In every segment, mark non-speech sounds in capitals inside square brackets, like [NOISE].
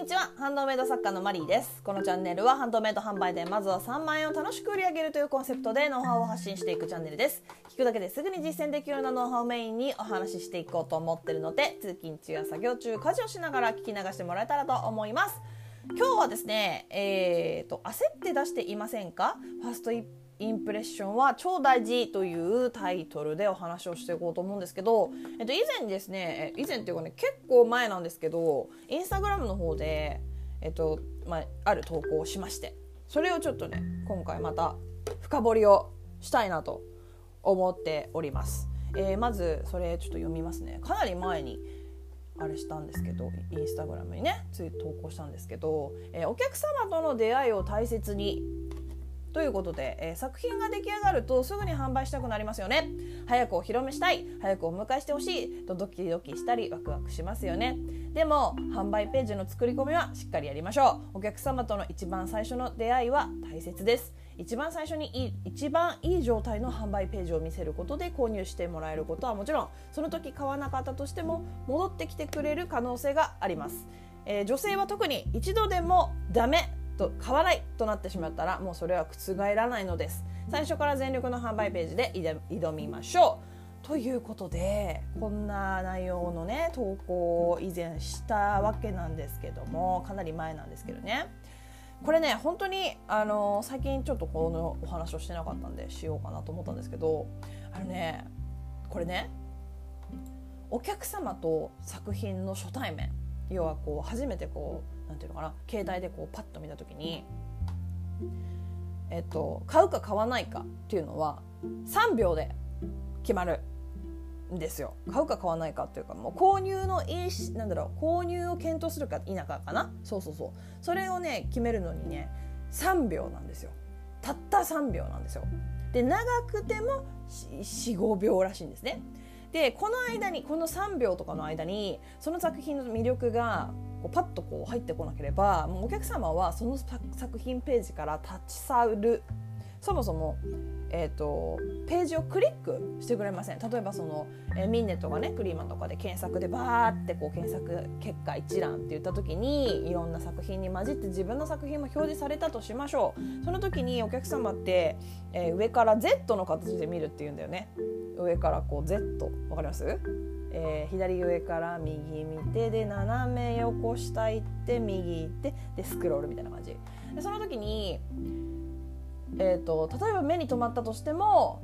にちは。ハンドメイド作家のマリーです。このチャンネルはハンドメイド販売でまずは3万円を楽しく売り上げるというコンセプトでノウハウを発信していくチャンネルです。聞くだけですぐに実践できるようなノウハウをメインにお話ししていこうと思ってるので通勤中や作業中家事をしながら聞き流してもらえたらと思います。今日はですねえーと焦って出していませんか？ファーストインプレッションは超大事というタイトルでお話をしていこうと思うんですけど、えっと、以前ですね以前っていうかね結構前なんですけどインスタグラムの方で、えっとまあ、ある投稿をしましてそれをちょっとね今回また深掘りをしたいなと思っております、えー、まずそれちょっと読みますね。かなり前にあれしたんですけどインスタグラムにねつい投稿したんですけど、えー、お客様との出会いを大切にということで、えー、作品が出来上がるとすぐに販売したくなりますよね。早くお披露目したい。早くお迎えしてほしい。とドキドキしたりワクワクしますよね。でも販売ページの作り込みはしっかりやりましょう。お客様との一番最初の出会いは大切です。一番最初にい一番いい状態の販売ページを見せることで購入してもらえることはもちろんその時買わなかったとしても戻ってきてくれる可能性があります、えー、女性は特に一度でもダメと買わないとなってしまったらもうそれは覆らないのです。最初から全力の販売ページで挑みましょう。ということでこんな内容のね投稿を以前したわけなんですけどもかなり前なんですけどね。これね本当にあの最近ちょっとこのお話をしてなかったんでしようかなと思ったんですけどあのねこれねお客様と作品の初対面要はこう初めてこうなんていうのかな？携帯でこうパッと見た時に、えっと、買うか買わないかっていうのは3秒で決まるんですよ。買うか買わないかっていうかもう購入のいいなんだろう購入を検討するか否かかな？そうそうそう。それをね決めるのにね3秒なんですよ。たった3秒なんですよ。で長くても45秒らしいんですね。でこの間にこの3秒とかの間にその作品の魅力がこうパッとこう入ってこなければもうお客様はその作品ページから立ち去る。そもそも、えーと、ページをクリックしてくれません。例えばその、えー、ミンネとかねクリーマンとかで検索でバーってこう検索結果一覧って言った時にいろんな作品に混じって自分の作品も表示されたとしましょう。その時にお客様って、えー、上から Z の形で見るっていうんだよね。上からこう Z わかります？えー、左上から右見てで斜め横下行って右行ってでスクロールみたいな感じ。でその時に、えーと、例えば目に留まったとしても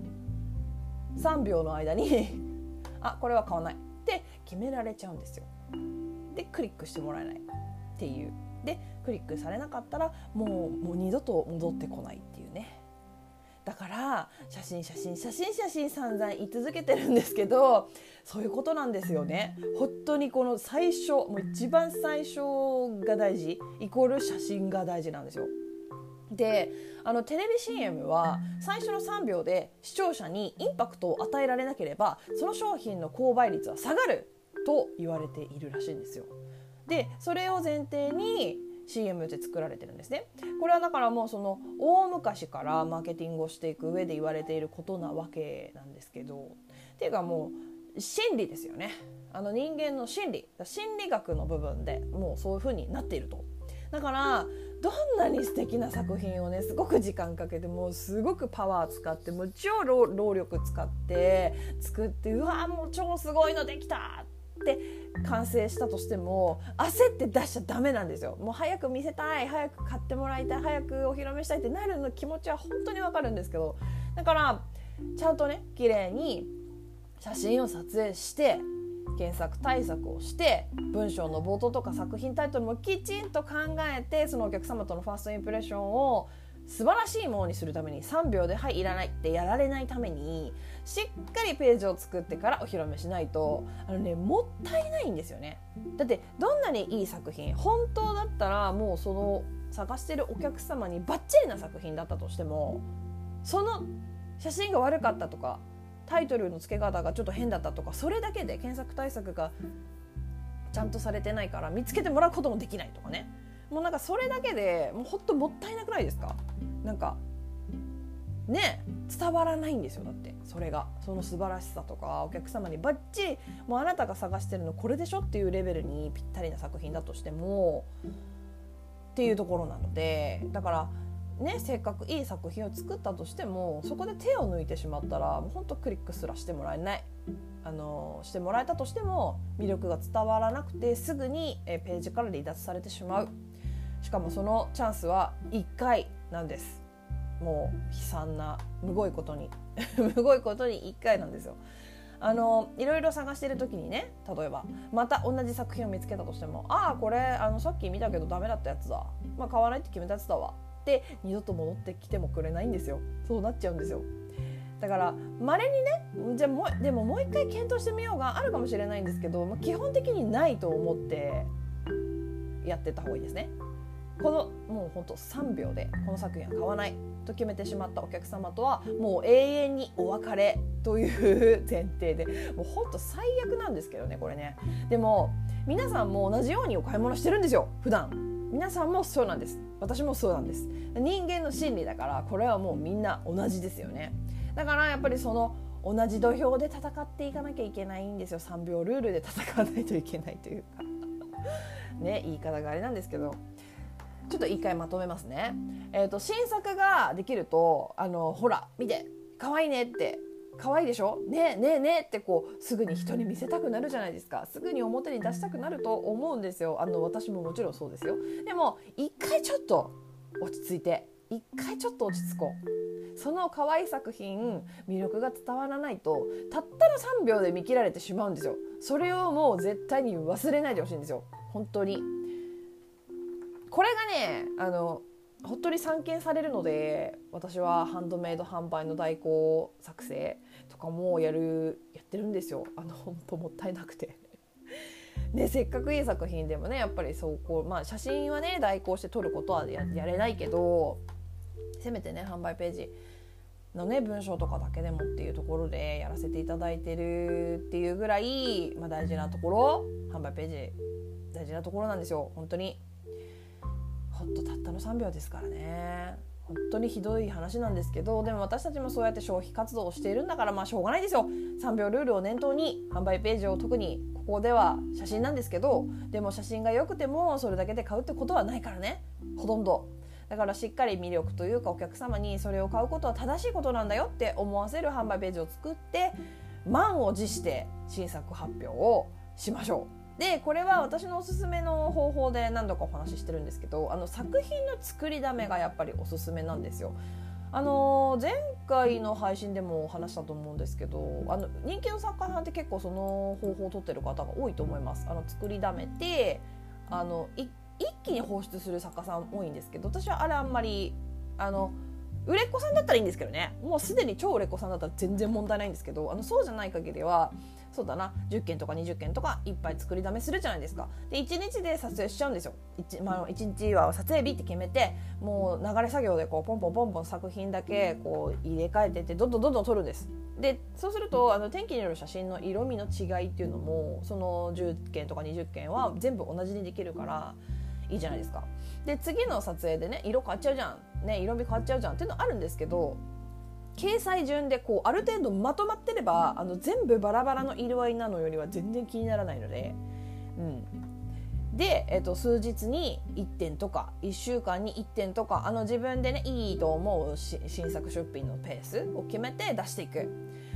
3秒の間にあこれは買わない。って決められちゃうんですよ。でクリックしてもらえない。っていう。でクリックされなかったらもうもう二度と戻ってこないっていうね。だから写真写真写真写真散々言い続けてるんですけどそういうことなんですよね。本当にこの最初もう一番最初が大事。イコール写真が大事なんですよ。であのテレビ CM は最初の3秒で視聴者にインパクトを与えられなければその商品の購買率は下がると言われているらしいんですよ。でそれを前提に CM で作られてるんですね。これはだからもうその大昔からマーケティングをしていく上で言われていることなわけなんですけどっていうかもう心理ですよねあの人間の心理心理学の部分でもうそういう風になっていると。だからどんなに素敵な作品をねすごく時間かけてもうすごくパワー使ってもう超労力使って作ってうわもう超すごいのできたって完成したとしても焦って出しちゃダメなんですよもう早く見せたい。早く買ってもらいたい。早くお披露目したい。ってなるの気持ちは本当にわかるんですけど。だからちゃんとね綺麗に写真を撮影して検索対策をして文章の冒頭とか作品タイトルもきちんと考えてそのお客様とのファーストインプレッションを素晴らしいものにするために3秒で「はいいらない」ってやられないためにしっかりページを作ってからお披露目しないとあのねもったいないんですよね。だってどんなにいい作品本当だったらもうその探してるお客様にバッチリな作品だったとしてもその写真が悪かったとかタイトルの付け方がちょっと変だったとかそれだけで検索対策がちゃんとされてないから見つけてもらうこともできないとかね。もうなんかそれだけでもうほんともったいなくないですか？なんかね伝わらないんですよだって。それが。その素晴らしさとかお客様にバッチリもうあなたが探してるのこれでしょっていうレベルにぴったりな作品だとしてもっていうところなのでだからねせっかくいい作品を作ったとしてもそこで手を抜いてしまったらもうほんとクリックすらしてもらえない。あのしてもらえたとしても魅力が伝わらなくてすぐにページから離脱されてしまう。しかもそのチャンスは1回なんです。もう悲惨なむごいことに。[LAUGHS] むごいことに1回なんですよ。あのいろいろ探してる時にね例えばまた同じ作品を見つけたとしてもああこれあのさっき見たけどダメだったやつだ。まあ買わないって決めたやつだわ。って二度と戻ってきてもくれないんですよ。そうなっちゃうんですよ。だからまれにねじゃもでももう一回検討してみようがあるかもしれないんですけど、ま、基本的にないと思ってやってた方がいいですね。このもうほんと3秒でこの作品は買わないと決めてしまったお客様とはもう永遠にお別れという [LAUGHS] 前提でもうほんと最悪なんですけどねこれね。でも皆さんも同じようにお買い物してるんですよ普段。皆さんもそうなんです。私もそうなんです。人間の心理だからこれはもうみんな同じですよね。だからやっぱりその同じ土俵で戦っていかなきゃいけないんですよ。3秒ルールで戦わないといけないというか。[LAUGHS] ね言い方があれなんですけど。ちょっと一回まとめますね。えーと、新作ができるとあのほら見て。可愛いねって可愛いでしょ？ねえねえねえってこうすぐに人に見せたくなるじゃないですか。すぐに表に出したくなると思うんですよ。あの私ももちろんそうですよ。でも一回ちょっと落ち着いて。一回ちょっと落ち着こう。その可愛い作品魅力が伝わらないとたったの3秒で見切られてしまうんですよ。それをもう絶対に忘れないでほしいんですよ。本当に。これがねあの本当に散見されるので私はハンドメイド販売の代行作成とかもやるやってるんですよあの本当もったいなくて。ね、せっかくいい作品でもねやっぱりそうこう、まあ、写真はね代行して撮ることはやれないけどせめてね販売ページのね文章とかだけでもっていうところでやらせていただいてるっていうぐらい、まあ、大事なところ販売ページ大事なところなんですよ本当に。ほんとたったの3秒ですからね本当にひどい話なんですけどでも私たちもそうやって消費活動をしているんだからまあしょうがないですよ。3秒ルールを念頭に販売ページを特にここでは写真なんですけどでも写真が良くてもそれだけで買うってことはないからね。ほとんど。だからしっかり魅力というかお客様にそれを買うことは正しいことなんだよって思わせる販売ページを作って満を持して新作発表をしましょう。でこれは私のおすすめの方法で何度かお話ししてるんですけどあの作品の作りだめがやっぱりおすすめなんですよ。あの前回の配信でもお話したと思うんですけどあの人気の作家さんって結構その方法を取ってる方が多いと思います。あの作りだめてあの一気に放出する作家さん多いんですけど私はあれあんまりあの売れっ子さんだったらいいんですけどねもうすでに超売れっ子さんだったら全然問題ないんですけどあのそうじゃない限りはそうだな。10件とか20件とかいっぱい作りだめするじゃないですか。で1日で撮影しちゃうんですよ。1,、まあ、1日は撮影日って決めてもう流れ作業でこうポンポンポンポン作品だけこう入れ替えてってどんどんどんどん撮るんです。でそうするとあの天気による写真の色味の違いっていうのもその10件とか20件は全部同じにできるからいいじゃないですか。で次の撮影でね色変わっちゃうじゃん、ね、色味変わっちゃうじゃんっていうのあるんですけど掲載順でこうある程度まとまってればあの全部バラバラの色合いなのよりは全然気にならないので、うん、で、えー、と数日に1点とか1週間に1点とかあの自分でねいいと思う新作出品のペースを決めて出していく。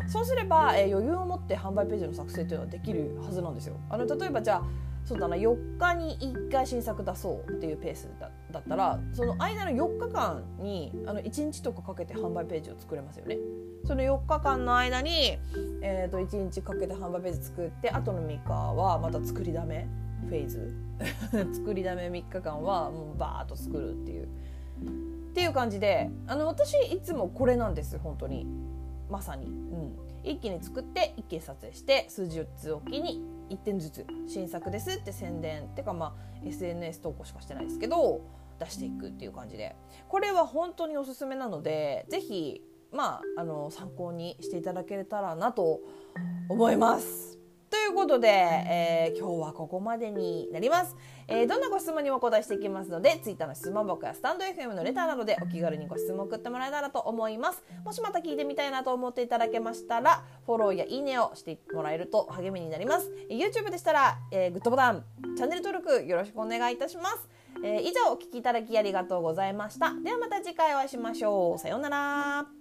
そうすれば、えー、余裕を持って販売ページの作成というのはできるはずなんですよ。あの例えばじゃあそうだな4日に1回新作出そうっていうペースだだったらその間の4日間にあの1日とかかけて販売ページを作れますよね。その4日間の間に、えー、と1日かけて販売ページ作ってあとの3日はまた作りだめフェーズ。[LAUGHS] 作りだめ3日間はもうバーッと作るっていう。っていう感じであの私いつもこれなんです本当に。まさに、うん、一気に作って一気に撮影して数日おきに1点ずつ新作ですって宣伝っていうかまあ SNS 投稿しかしてないですけど出していくっていう感じでこれは本当におすすめなので是非まああの参考にしていただけたらなと思います。ということで、えー、今日はここまでになります、えー、どんなご質問にもお答えしていきますので Twitter の質問箱やスタンド FM のレターなどでお気軽にご質問送ってもらえたらと思いますもしまた聞いてみたいなと思っていただけましたらフォローやいいねをしてもらえると励みになります YouTube でしたら、えー、グッドボタンチャンネル登録よろしくお願いいたしますえー、以上お聞きいただきありがとうございました。ではまた次回お会いしましょう。さようなら。